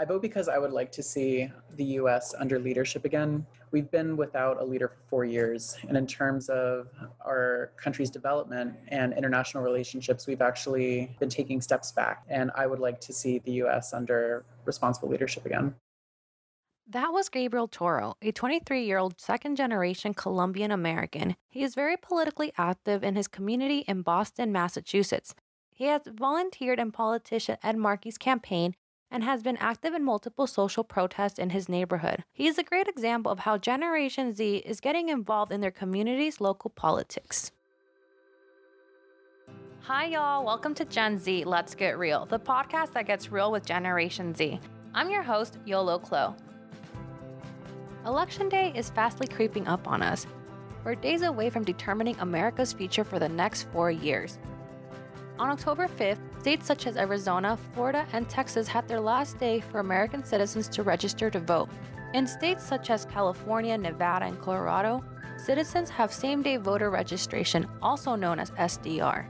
I vote because I would like to see the US under leadership again. We've been without a leader for four years, and in terms of our country's development and international relationships, we've actually been taking steps back. And I would like to see the US under responsible leadership again. That was Gabriel Toro, a 23 year old second generation Colombian American. He is very politically active in his community in Boston, Massachusetts. He has volunteered in politician Ed Markey's campaign and has been active in multiple social protests in his neighborhood. He is a great example of how Generation Z is getting involved in their community's local politics. Hi, y'all. Welcome to Gen Z Let's Get Real, the podcast that gets real with Generation Z. I'm your host, Yolo Clo. Election day is fastly creeping up on us. We're days away from determining America's future for the next four years. On October 5th, states such as Arizona, Florida, and Texas had their last day for American citizens to register to vote. In states such as California, Nevada, and Colorado, citizens have same day voter registration, also known as SDR.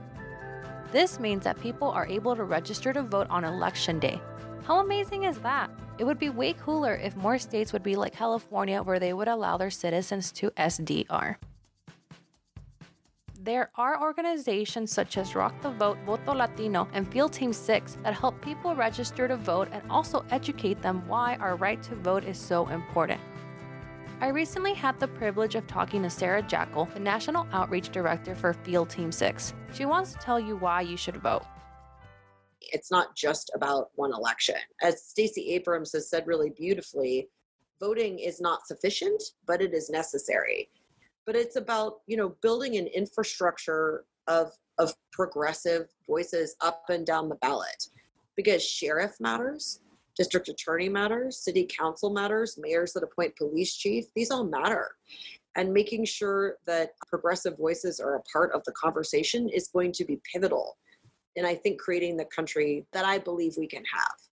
This means that people are able to register to vote on election day. How amazing is that? It would be way cooler if more states would be like California, where they would allow their citizens to SDR. There are organizations such as Rock the Vote, Voto Latino, and Field Team 6 that help people register to vote and also educate them why our right to vote is so important. I recently had the privilege of talking to Sarah Jackal, the National Outreach Director for Field Team 6. She wants to tell you why you should vote it's not just about one election. As Stacey Abrams has said really beautifully, voting is not sufficient, but it is necessary. But it's about, you know, building an infrastructure of of progressive voices up and down the ballot. Because sheriff matters, district attorney matters, city council matters, mayors that appoint police chief, these all matter. And making sure that progressive voices are a part of the conversation is going to be pivotal and I think creating the country that I believe we can have.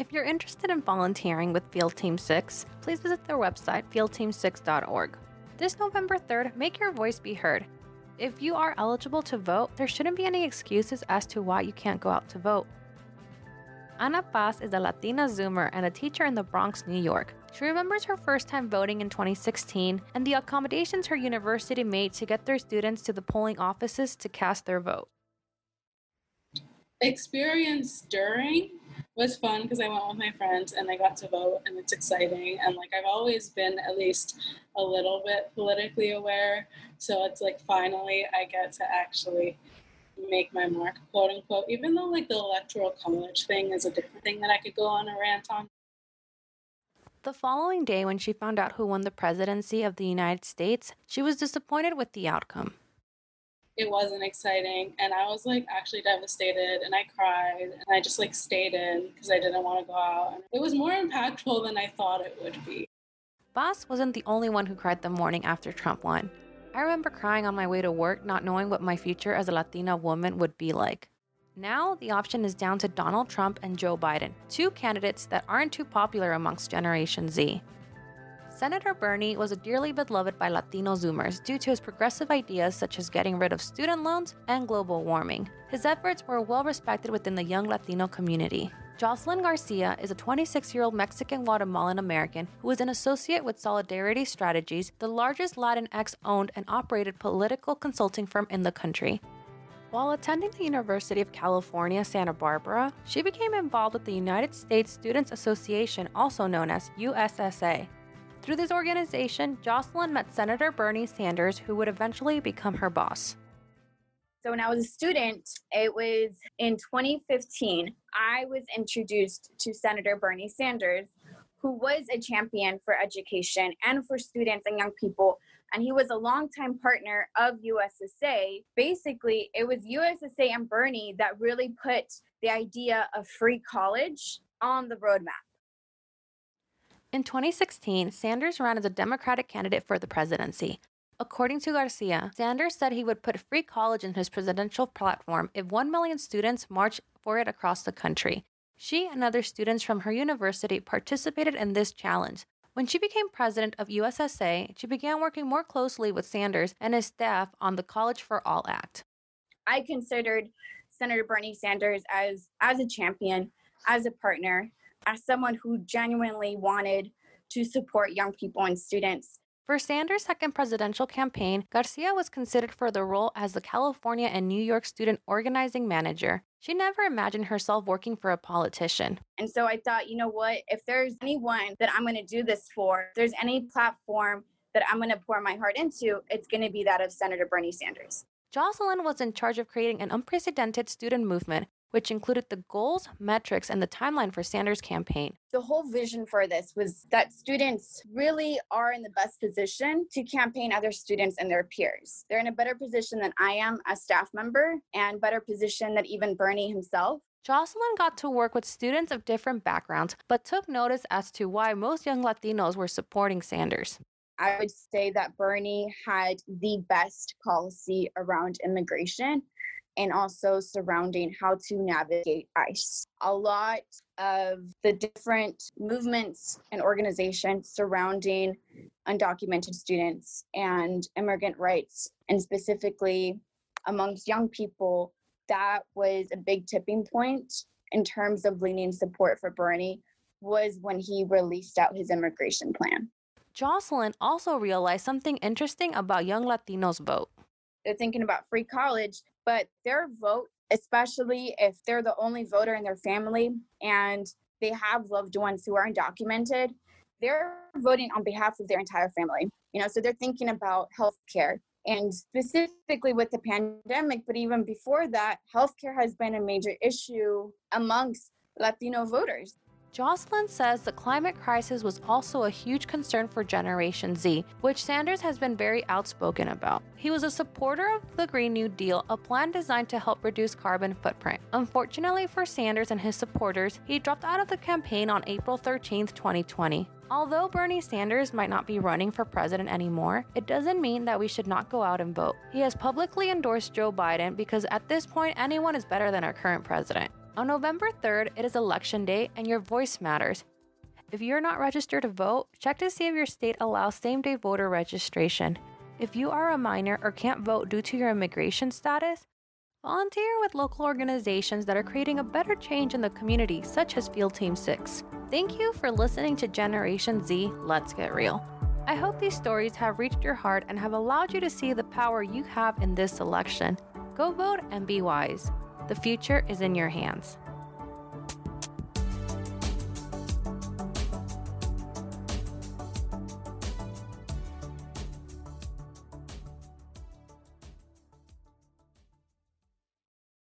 If you're interested in volunteering with Field Team 6, please visit their website, fieldteam6.org. This November 3rd, make your voice be heard. If you are eligible to vote, there shouldn't be any excuses as to why you can't go out to vote. Ana Paz is a Latina Zoomer and a teacher in the Bronx, New York. She remembers her first time voting in 2016 and the accommodations her university made to get their students to the polling offices to cast their vote. Experience during was fun because I went with my friends and I got to vote and it's exciting and like I've always been at least a little bit politically aware so it's like finally I get to actually make my mark quote unquote even though like the electoral college thing is a different thing that I could go on a rant on the following day, when she found out who won the presidency of the United States, she was disappointed with the outcome. It wasn't exciting, and I was like actually devastated, and I cried, and I just like stayed in because I didn't want to go out. And it was more impactful than I thought it would be. Paz wasn't the only one who cried the morning after Trump won. I remember crying on my way to work, not knowing what my future as a Latina woman would be like. Now, the option is down to Donald Trump and Joe Biden, two candidates that aren't too popular amongst Generation Z. Senator Bernie was dearly beloved by Latino Zoomers due to his progressive ideas such as getting rid of student loans and global warming. His efforts were well respected within the young Latino community. Jocelyn Garcia is a 26 year old Mexican Guatemalan American who is an associate with Solidarity Strategies, the largest Latinx owned and operated political consulting firm in the country. While attending the University of California, Santa Barbara, she became involved with the United States Students Association, also known as USSA. Through this organization, Jocelyn met Senator Bernie Sanders, who would eventually become her boss. So, when I was a student, it was in 2015, I was introduced to Senator Bernie Sanders, who was a champion for education and for students and young people and he was a longtime partner of USSA. Basically, it was USSA and Bernie that really put the idea of free college on the roadmap. In 2016, Sanders ran as a Democratic candidate for the presidency. According to Garcia, Sanders said he would put free college in his presidential platform if 1 million students marched for it across the country. She and other students from her university participated in this challenge, when she became president of USSA, she began working more closely with Sanders and his staff on the College for All Act. I considered Senator Bernie Sanders as as a champion as a partner, as someone who genuinely wanted to support young people and students. For Sanders' second presidential campaign, Garcia was considered for the role as the California and New York student organizing manager. She never imagined herself working for a politician. And so I thought, you know what, if there's anyone that I'm going to do this for, if there's any platform that I'm going to pour my heart into, it's going to be that of Senator Bernie Sanders. Jocelyn was in charge of creating an unprecedented student movement which included the goals, metrics, and the timeline for Sanders' campaign. The whole vision for this was that students really are in the best position to campaign other students and their peers. They're in a better position than I am as staff member and better position than even Bernie himself. Jocelyn got to work with students of different backgrounds, but took notice as to why most young Latinos were supporting Sanders. I would say that Bernie had the best policy around immigration and also surrounding how to navigate ICE. A lot of the different movements and organizations surrounding undocumented students and immigrant rights, and specifically amongst young people, that was a big tipping point in terms of leaning support for Bernie was when he released out his immigration plan. Jocelyn also realized something interesting about young Latinos vote. They're thinking about free college, but their vote, especially if they're the only voter in their family and they have loved ones who are undocumented, they're voting on behalf of their entire family. You know, so they're thinking about health care. And specifically with the pandemic, but even before that, healthcare has been a major issue amongst Latino voters. Jocelyn says the climate crisis was also a huge concern for Generation Z, which Sanders has been very outspoken about. He was a supporter of the Green New Deal, a plan designed to help reduce carbon footprint. Unfortunately for Sanders and his supporters, he dropped out of the campaign on April 13, 2020. Although Bernie Sanders might not be running for president anymore, it doesn't mean that we should not go out and vote. He has publicly endorsed Joe Biden because at this point, anyone is better than our current president. On November 3rd, it is election day and your voice matters. If you're not registered to vote, check to see if your state allows same day voter registration. If you are a minor or can't vote due to your immigration status, volunteer with local organizations that are creating a better change in the community, such as Field Team 6. Thank you for listening to Generation Z Let's Get Real. I hope these stories have reached your heart and have allowed you to see the power you have in this election. Go vote and be wise. The future is in your hands.